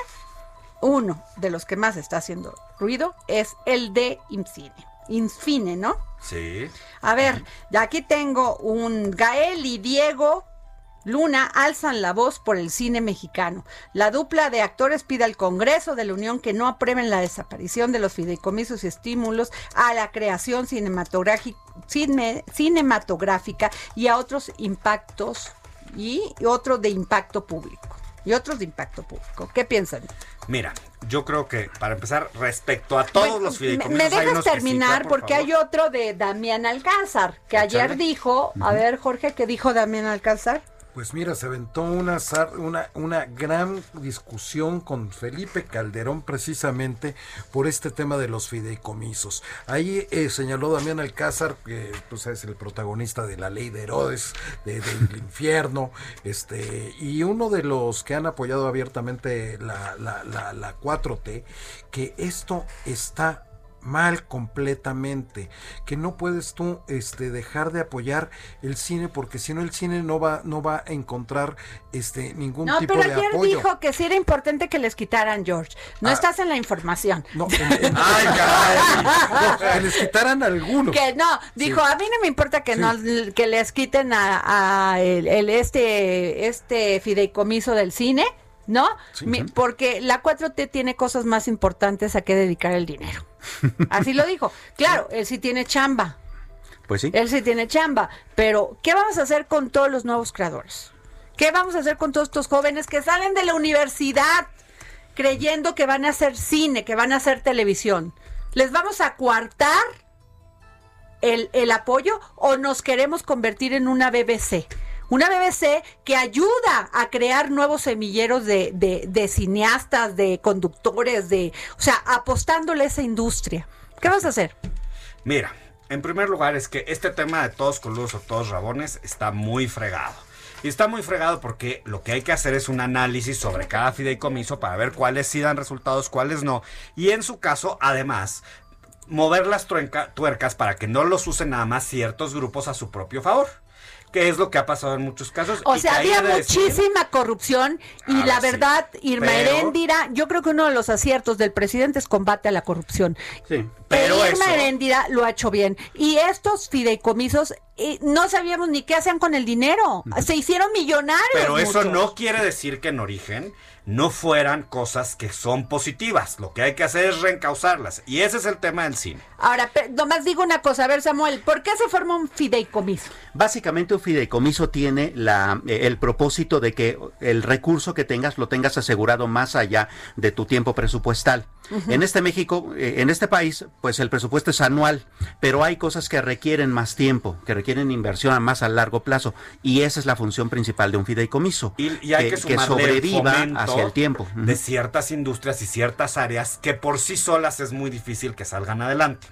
Uno de los que más está haciendo ruido es el de Infine. Infine, ¿no? Sí. A ver, ya aquí tengo un Gael y Diego Luna alzan la voz por el cine mexicano. La dupla de actores pide al Congreso de la Unión que no aprueben la desaparición de los fideicomisos y estímulos a la creación cinematográfica, cinematográfica y a otros impactos y otro de impacto público. Y otros de impacto público. ¿Qué piensan? Mira, yo creo que para empezar, respecto a todos Bueno, los fideicomisos. me dejas unos que sí, terminar por porque favor. hay otro de Damián Alcázar, que ayer dijo, a ver Jorge, ¿qué dijo Damián Alcázar? Pues mira, se aventó una, una, una gran discusión con Felipe Calderón precisamente por este tema de los fideicomisos. Ahí eh, señaló Damián Alcázar, que pues, es el protagonista de la ley de Herodes, de- del infierno, este, y uno de los que han apoyado abiertamente la, la, la, la 4T, que esto está mal completamente, que no puedes tú este dejar de apoyar el cine porque si no el cine no va no va a encontrar este ningún No, tipo pero de ayer apoyo. dijo que sí era importante que les quitaran George. No Ah. estás en la información. No, en- en- Ay, caray. no, que les quitaran algunos. Que no, dijo, a mí no me importa que Sí. no que les quiten a, a el, el este este fideicomiso del cine, ¿no? Sí. Mi- porque la 4T tiene cosas más importantes a que dedicar el dinero. Así lo dijo. Claro, él sí tiene chamba. Pues sí. Él sí tiene chamba, pero ¿qué vamos a hacer con todos los nuevos creadores? ¿Qué vamos a hacer con todos estos jóvenes que salen de la universidad creyendo que van a hacer cine, que van a hacer televisión? ¿Les vamos a coartar el, el apoyo o nos queremos convertir en una BBC? Una BBC que ayuda a crear nuevos semilleros de, de- de cineastas, de conductores, de, o sea, apostándole a esa industria. ¿Qué vas a hacer? Mira, en primer lugar es que este tema de todos coludos o todos rabones está muy fregado. Y está muy fregado porque lo que hay que hacer es un análisis sobre cada fideicomiso para ver cuáles sí dan resultados, cuáles no. Y en su caso, además, mover las tuercas para que no los usen nada más ciertos grupos a su propio favor. Que es lo que ha pasado en muchos casos. O y sea, había muchísima corrupción y A la ver, sí. verdad, Irma Pero- Heréndira, yo creo que uno de los aciertos del presidente es combate a la corrupción. Sí. Pero Pero Irma eso- Heréndira lo ha hecho bien. Y estos fideicomisos, eh, no sabíamos ni qué hacían con el dinero. Se hicieron millonarios. Pero eso muchos. no quiere decir que en origen no fueran cosas que son positivas. Lo que hay que hacer es reencauzarlas. Y ese es el tema del cine. Ahora, nomás digo una cosa, a ver Samuel, ¿por qué se forma un fideicomiso? Básicamente un fideicomiso tiene la, eh, el propósito de que el recurso que tengas lo tengas asegurado más allá de tu tiempo presupuestal. En este México, eh, en este país, pues el presupuesto es anual, pero hay cosas que requieren más tiempo, que requieren inversión a más a largo plazo, y esa es la función principal de un fideicomiso, Y, y hay que, sumarle sobreviva el fomento hacia el tiempo. de ciertas industrias y ciertas áreas que por sí solas es muy difícil que salgan adelante.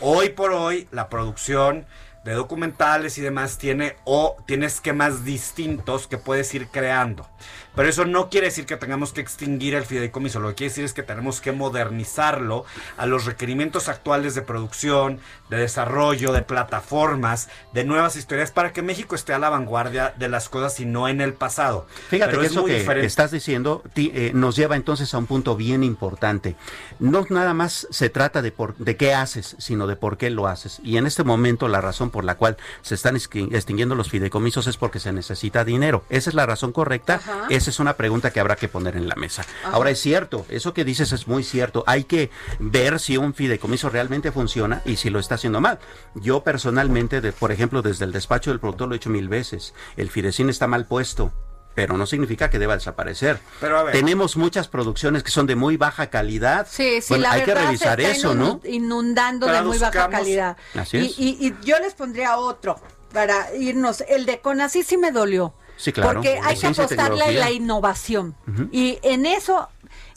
Hoy por hoy la producción de documentales y demás tiene o tiene esquemas distintos que puedes ir creando. Pero eso no quiere decir que tengamos que extinguir el fideicomiso, lo que quiere decir es que tenemos que modernizarlo a los requerimientos actuales de producción, de desarrollo, de plataformas, de nuevas historias para que México esté a la vanguardia de las cosas y no en el pasado. Fíjate Pero que es eso muy que diferente. estás diciendo ti- eh, nos lleva entonces a un punto bien importante. No nada más se trata de, por, de qué haces, sino de por qué lo haces. Y en este momento la razón por la cual se están extinguiendo los fideicomisos es porque se necesita dinero. Esa es la razón correcta. Ajá. Esa es una pregunta que habrá que poner en la mesa. Ahora es cierto, eso que dices es muy cierto. Hay que ver si un fideicomiso realmente funciona y si lo está haciendo mal. Yo personalmente, de, por ejemplo, desde el despacho del productor lo he hecho mil veces. El fidecín está mal puesto. Pero no significa que deba desaparecer. Pero a ver. Tenemos muchas producciones que son de muy baja calidad. Sí, sí, Bueno, la hay que revisar se está eso, ¿no? inund- Inundando de muy baja calidad. Así Y- es. Y, y yo les pondría otro para irnos. El de Conacyt sí me dolió. Sí, claro. Porque hay que apostarle a la innovación. Y en eso,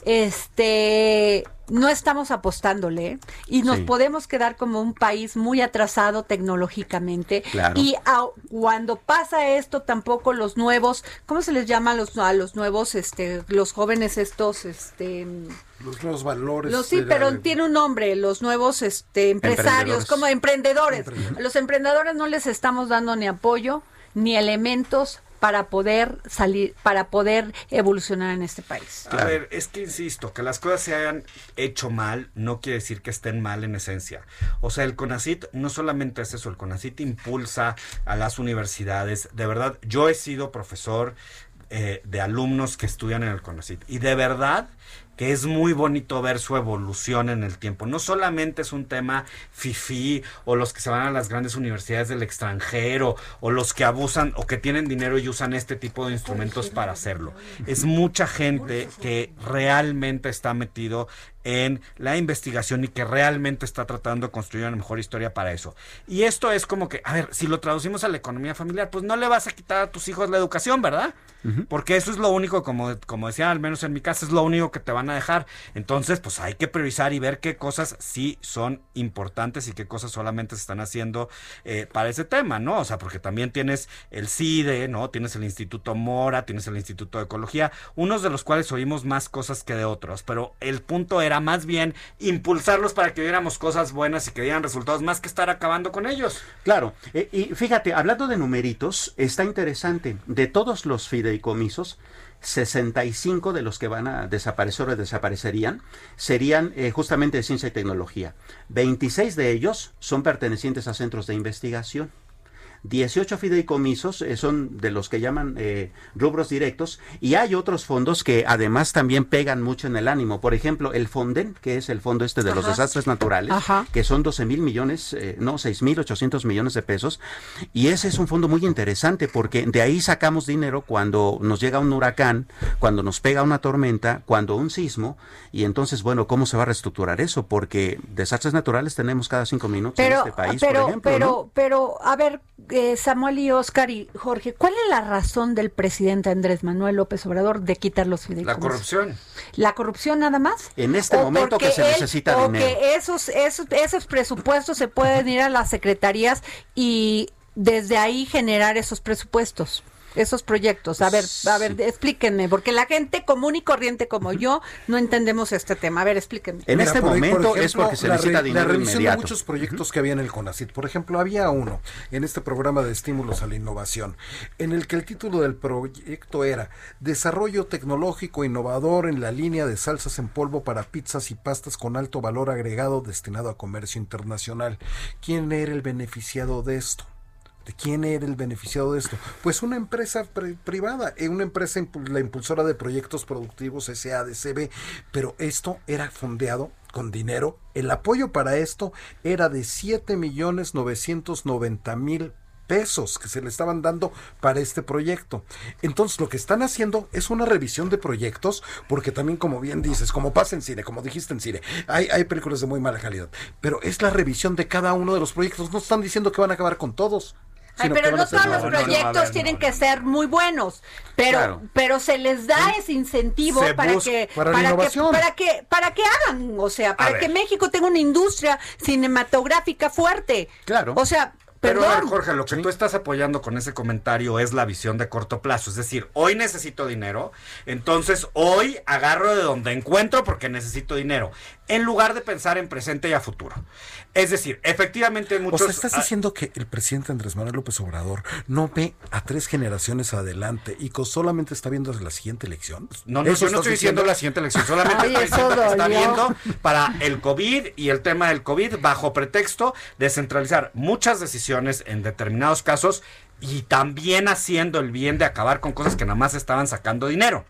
este, no estamos apostándole. ¿eh? Y nos Sí. podemos quedar como un país muy atrasado tecnológicamente. Claro. Y a- cuando pasa esto, tampoco los nuevos, ¿cómo se les llama a los, a los nuevos, este, los jóvenes estos, este, Los nuevos valores. los, sí, la- pero tiene un nombre, los nuevos este, empresarios, Emprendedores. como emprendedores. A los emprendedores no les estamos dando ni apoyo ni elementos para poder salir, para poder evolucionar en este país. A ver, es que insisto, que las cosas se hayan hecho mal no quiere decir que estén mal en esencia. O sea, el CONACIT no solamente es eso, el CONACIT impulsa a las universidades. De verdad, yo he sido profesor eh, de alumnos que estudian en el CONACIT y de verdad que es muy bonito ver su evolución en el tiempo. No solamente es un tema fifí o los que se van a las grandes universidades del extranjero o los que abusan o que tienen dinero y usan este tipo de instrumentos para hacerlo. Es mucha gente que realmente está metido en la investigación y que realmente está tratando de construir una mejor historia para eso. Y esto es como que, a ver, si lo traducimos a la economía familiar, pues no le vas a quitar a tus hijos la educación, ¿verdad? Porque eso es lo único, como, como decía, al menos en mi casa, es lo único que te van a dejar. Entonces, pues hay que priorizar y ver qué cosas sí son importantes y qué cosas solamente se están haciendo eh, para ese tema, ¿no? O sea, porque también tienes el CIDE, ¿no? Tienes el Instituto Mora, tienes el Instituto de Ecología, unos de los cuales oímos más cosas que de otros, pero el punto era más bien impulsarlos para que viéramos cosas buenas y que dieran resultados, más que estar acabando con ellos. Claro, eh, y fíjate, hablando de numeritos, está interesante. De todos los fideicomisos, 65 de los que van a desaparecer o desaparecerían serían eh, justamente de ciencia y tecnología. 26 de ellos son pertenecientes a centros de investigación. 18 fideicomisos eh, son de los que llaman eh, rubros directos y hay otros fondos que además también pegan mucho en el ánimo. Por ejemplo, el Fonden, que es el fondo este de los desastres naturales, Ajá. que son 12 mil millones, eh, no, 6 mil 800 millones de pesos. Y ese es un fondo muy interesante porque de ahí sacamos dinero cuando nos llega un huracán, cuando nos pega una tormenta, cuando un sismo. Y entonces, bueno, ¿cómo se va a reestructurar eso? Porque desastres naturales tenemos cada cinco minutos Pero, en este país, pero, por ejemplo. pero, ¿no? pero, a ver, eh, Samuel y Oscar y Jorge, ¿cuál es la razón del presidente Andrés Manuel López Obrador de quitar los fideicomisos? La corrupción. ¿La corrupción nada más? En este ¿O momento que se él- necesita o dinero. que esos, esos, esos presupuestos se pueden ir a las secretarías y desde ahí generar esos presupuestos, esos proyectos. A ver, a ver, explíquenme, porque la gente común y corriente como yo no entendemos este tema. A ver, explíquenme. En Mira, este por- por momento es porque se la necesita dinero La revisión inmediato. de muchos proyectos que había en el CONACIT. Por ejemplo, había uno en este programa de estímulos a la innovación, en el que el título del proyecto era Desarrollo tecnológico innovador en la línea de salsas en polvo para pizzas y pastas con alto valor agregado destinado a comercio internacional. ¿Quién era el beneficiado de esto? ¿De quién era el beneficiado de esto? Pues una empresa pri- privada, eh, una empresa, la impulsora de proyectos productivos SADCB, pero esto era fondeado con dinero. El apoyo para esto era de 7 millones 990 mil pesos que se le estaban dando para este proyecto. Entonces lo que están haciendo es una revisión de proyectos, porque también como bien dices, como pasa en cine, como dijiste en cine, hay, hay películas de muy mala calidad, pero es la revisión de cada uno de los proyectos, no están diciendo que van a acabar con todos. Ay, pero no todos los no, no, no, a proyectos ver, tienen no, que ser muy buenos, pero Claro. pero se les da ese incentivo Se para que para que para que para que hagan, o sea, para que México tenga una industria cinematográfica fuerte. Claro. O sea, Pero a ver, Perdón. Jorge, lo que tú estás apoyando con ese comentario es la visión de corto plazo. Es decir, hoy necesito dinero, entonces hoy agarro de donde encuentro porque necesito dinero, en lugar de pensar en presente y a futuro. Es decir, efectivamente O muchos... sea, estás ah, diciendo que el presidente Andrés Manuel López Obrador no ve a tres generaciones adelante y que solamente está viendo la siguiente elección. No, no, ¿Eso yo no estoy diciendo la siguiente elección, solamente Ay, está dolió. viendo para el COVID y el tema del COVID bajo pretexto de centralizar muchas decisiones en determinados casos y también haciendo el bien de acabar con cosas que nada más estaban sacando dinero.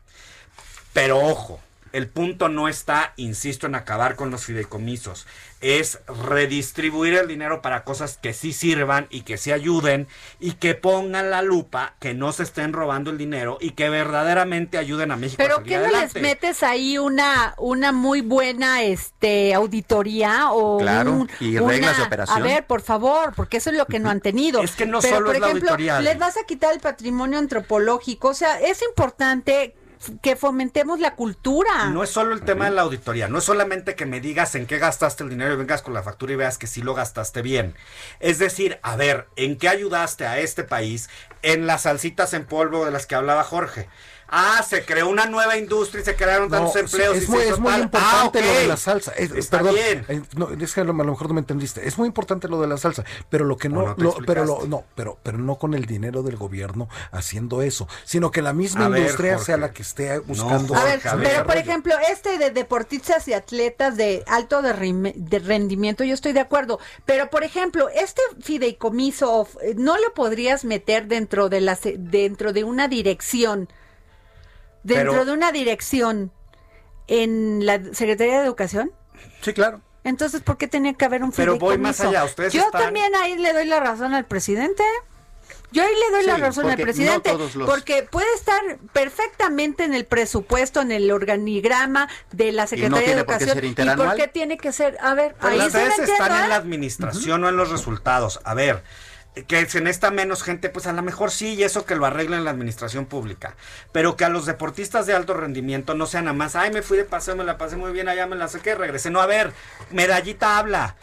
Pero ojo, el punto no está, insisto, en acabar con los fideicomisos. Es redistribuir el dinero para cosas que sí sirvan y que sí ayuden y que pongan la lupa, que no se estén robando el dinero y que verdaderamente ayuden a México a Pero salir ¿qué no les metes ahí una una muy buena este auditoría o Claro, un- y reglas de operación. A ver, por favor, porque eso es lo que no han tenido. Es que no Pero, solo por es la auditoría, les vas a quitar el patrimonio antropológico, o sea, es importante que fomentemos la cultura. No es solo el tema de la auditoría, no es solamente que me digas en qué gastaste el dinero y vengas con la factura y veas que sí lo gastaste bien. Es decir, a ver, ¿en qué ayudaste a este país en las salsitas en polvo de las que hablaba Jorge? Ah, se creó una nueva industria y se crearon No, tantos sí, empleos. y es se muy, es muy importante Ah, lo de la salsa. Es- Está perdón, bien. eh, no, es que a lo, a lo mejor no me entendiste. Es muy importante lo de la salsa, pero lo que no, no lo- pero lo- no, pero, pero no con el dinero del gobierno haciendo eso, sino que la misma A industria Jorge. sea la que esté buscando. A ver, Jorge, a ver. pero por ejemplo, este de deportistas y atletas de alto de, rime- de rendimiento, yo estoy de acuerdo. Pero por ejemplo, este fideicomiso, of- eh, ¿no lo podrías meter dentro de la se- dentro de una dirección? Dentro Pero- de una dirección en la Secretaría de Educación. Sí, claro. Entonces, ¿por qué tenía que haber un Pero voy más allá, ustedes Yo están- también ahí le doy la razón al presidente. Yo ahí le doy la razón al no presidente, los- porque puede estar perfectamente en el presupuesto, en el organigrama de la Secretaría de por Educación. ser ¿Y por qué tiene que ser? A ver, Pero ahí ustedes lo entiendo, están en la ¿eh? administración, no en los resultados. A ver, que se necesita menos gente, pues a lo mejor sí, y eso que lo arreglen en la administración pública. Pero que a los deportistas de alto rendimiento no sean nada más, ay, me fui de paseo, me la pasé muy bien, allá me la saqué, regresé. No, a ver, medallita habla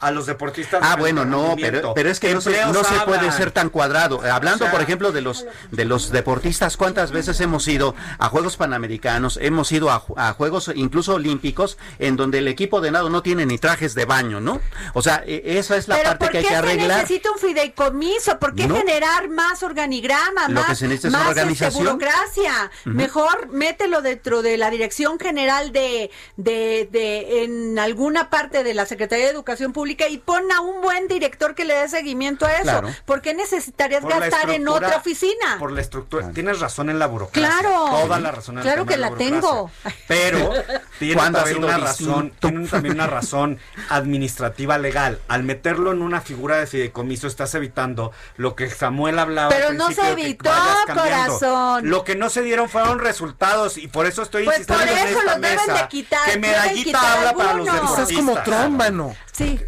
a los deportistas. de Ah, bueno, no, pero, pero es que no se, no se puede ser tan cuadrado. Eh, Hablando, O sea- por ejemplo, de los de los deportistas, ¿cuántas veces hemos ido a Juegos Panamericanos? Hemos ido a, a Juegos incluso olímpicos en donde el equipo de nado no tiene ni trajes de baño, ¿no? O sea, e- esa es la Pero parte ¿por que hay qué que se arreglar. necesita un fideicomiso? ¿Por qué No. generar más organigrama, Lo más, que se necesita es más, este, organización. burocracia? Mejor mételo dentro de la Dirección General de, de, de en alguna parte de la Secretaría de Educación Pública y pon a un buen director que le dé seguimiento a eso. Claro. ¿Por qué necesitarías Por gastar en otra oficina? Por la estructura. Tienes razón en la burocracia. Claro. Toda la razón en Claro que la tengo. Pero tiene ¿Cuándo ha también una distinto? razón, tiene también una razón administrativa legal. Al meterlo en una figura de fideicomiso estás evitando lo que Samuel hablaba. al Pero no se evitó, corazón. Lo que no se dieron fueron resultados y por eso estoy Pues insistiendo por en eso esta los deben mesa de quitar, que medallita quitar habla para los deportistas. Estás como Trump, mano. Sí.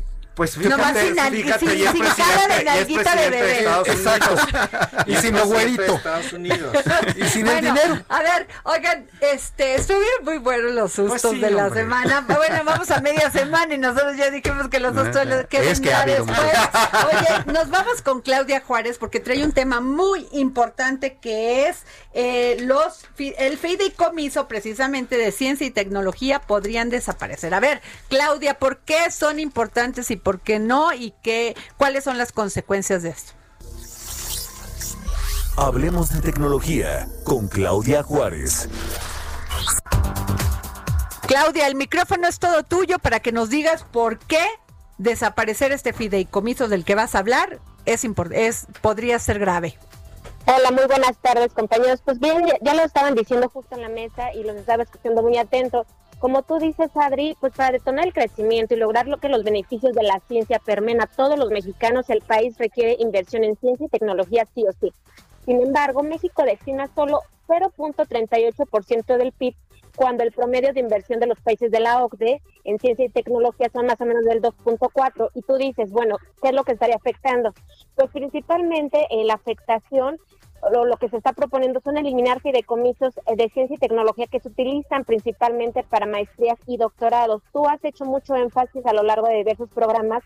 Pues fíjate, sin nal- fíjate, sin- y es sin cara de nalguita de de bebé. Estados Unidos. Exacto. Y sin de. Estados Unidos. Y sin el Bueno, dinero. A ver, oigan, este, estuvieron muy buenos los sustos Pues sí, de la hombre. semana. Bueno, vamos a media semana y nosotros ya dijimos que los sustos los que Es que ha vendrá habido después. Oye, nos vamos con Claudia Juárez porque trae un tema muy importante que es eh, los el fideicomiso precisamente de ciencia y tecnología podrían desaparecer. A ver, Claudia, ¿por qué son importantes y por qué no y qué cuáles son las consecuencias de esto? Hablemos de tecnología con Claudia Juárez. Claudia, el micrófono es todo tuyo para que nos digas por qué desaparecer este fideicomiso del que vas a hablar es, es podría ser grave. Hola, muy buenas tardes, compañeros. Pues bien, ya, ya lo estaban diciendo justo en la mesa y los estaba escuchando muy atento. Como tú dices, Adri, pues para detonar el crecimiento y lograr lo que los beneficios de la ciencia permen a todos los mexicanos, el país requiere inversión en ciencia y tecnología sí o sí. Sin embargo, México destina solo 0.38% del PIB cuando el promedio de inversión de los países de la OCDE en ciencia y tecnología son más o menos del 2.4 y tú dices, bueno, ¿qué es lo que estaría afectando? Pues principalmente eh, la afectación lo, lo que se está proponiendo son eliminar fideicomisos eh, de ciencia y tecnología que se utilizan principalmente para maestrías y doctorados. Tú has hecho mucho énfasis a lo largo de diversos programas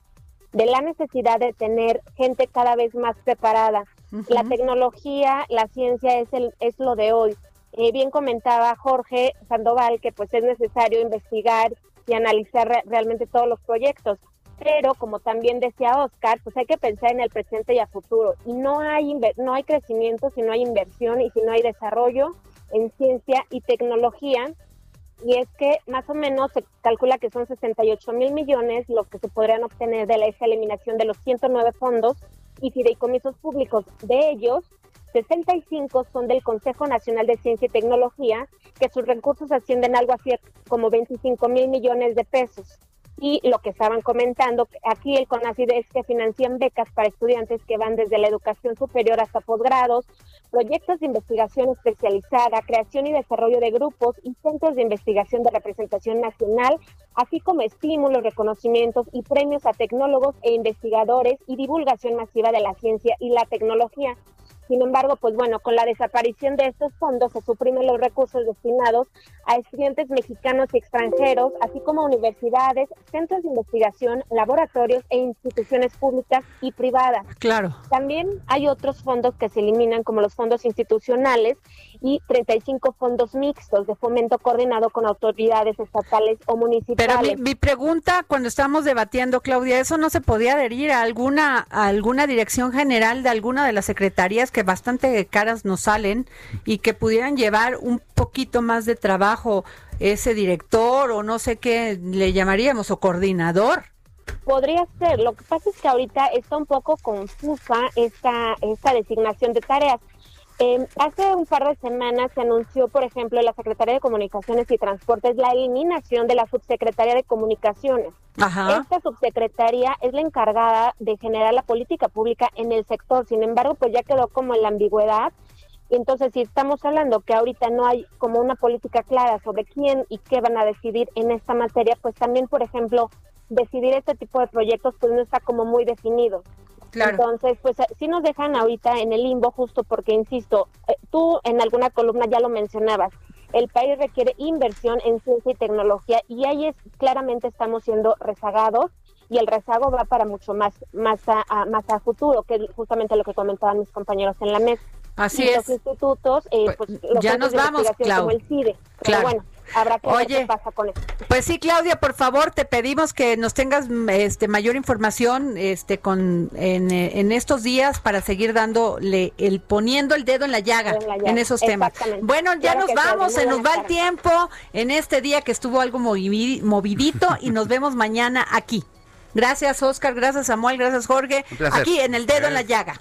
de la necesidad de tener gente cada vez más preparada. La tecnología, la ciencia es, el, es lo de hoy. Eh, bien comentaba Jorge Sandoval que pues es necesario investigar y analizar realmente todos los proyectos pero como también decía Oscar, pues hay que pensar en el presente y a futuro. Y no hay, no hay crecimiento si no hay inversión y si no hay desarrollo en ciencia y tecnología. Y es que más o menos se calcula que son 68 mil millones los que se podrían obtener de la, eliminación de los 109 fondos y fideicomisos públicos. De ellos, 65 son del Consejo Nacional de Ciencia y Tecnología, que sus recursos ascienden algo así como 25 mil millones de pesos y lo que estaban comentando, aquí el CONACYT es que financian becas para estudiantes que van desde la educación superior hasta posgrados, proyectos de investigación especializada, creación y desarrollo de grupos y centros de investigación de representación nacional, así como estímulos, reconocimientos y premios a tecnólogos e investigadores y divulgación masiva de la ciencia y la tecnología. Sin embargo, pues bueno, con la desaparición de estos fondos se suprimen los recursos destinados a estudiantes mexicanos y extranjeros, así como universidades, centros de investigación, laboratorios e instituciones públicas y privadas. Claro. También hay otros fondos que se eliminan, como los fondos institucionales y 35 fondos mixtos de fomento coordinado con autoridades estatales o municipales. Pero mi, pregunta, cuando estamos debatiendo, Claudia, ¿eso no se podía adherir a alguna, a alguna dirección general de alguna de las secretarías que bastante caras nos salen y que pudieran llevar un poquito más de trabajo ese director o no sé qué le llamaríamos o coordinador. Podría ser, lo que pasa es que ahorita está un poco confusa esta, esta designación de tareas. Eh, hace un par de semanas se anunció, por ejemplo, en la Secretaría de Comunicaciones y Transportes la eliminación de la Subsecretaría de Comunicaciones. Esta subsecretaría es la encargada de generar la política pública en el sector. Sin embargo, pues ya quedó como en la ambigüedad entonces, si estamos hablando que ahorita no hay como una política clara sobre quién y qué van a decidir en esta materia, pues también, por ejemplo, decidir este tipo de proyectos pues no está como muy definido. Entonces, pues sí nos dejan ahorita en el limbo justo porque, insisto, eh, tú en alguna columna ya lo mencionabas, el país requiere inversión en ciencia y tecnología y ahí es claramente estamos siendo rezagados y el rezago va para mucho más más a, más a futuro, que es justamente lo que comentaban mis compañeros en la mesa. Así es. Los institutos, eh, pues, los ya nos vamos, Como el CIDE. Pero bueno, habrá que ver qué pasa con eso. Pues sí, Claudia, por favor, te pedimos que nos tengas este mayor información este con en, en estos días para seguir dándole el poniendo el dedo en la llaga en, esos temas. Bueno, ya nos vamos, se nos va el tiempo en este día que estuvo algo movidito y nos vemos mañana aquí. Gracias, Oscar, gracias, Samuel, gracias, Jorge. Aquí en el dedo en la llaga.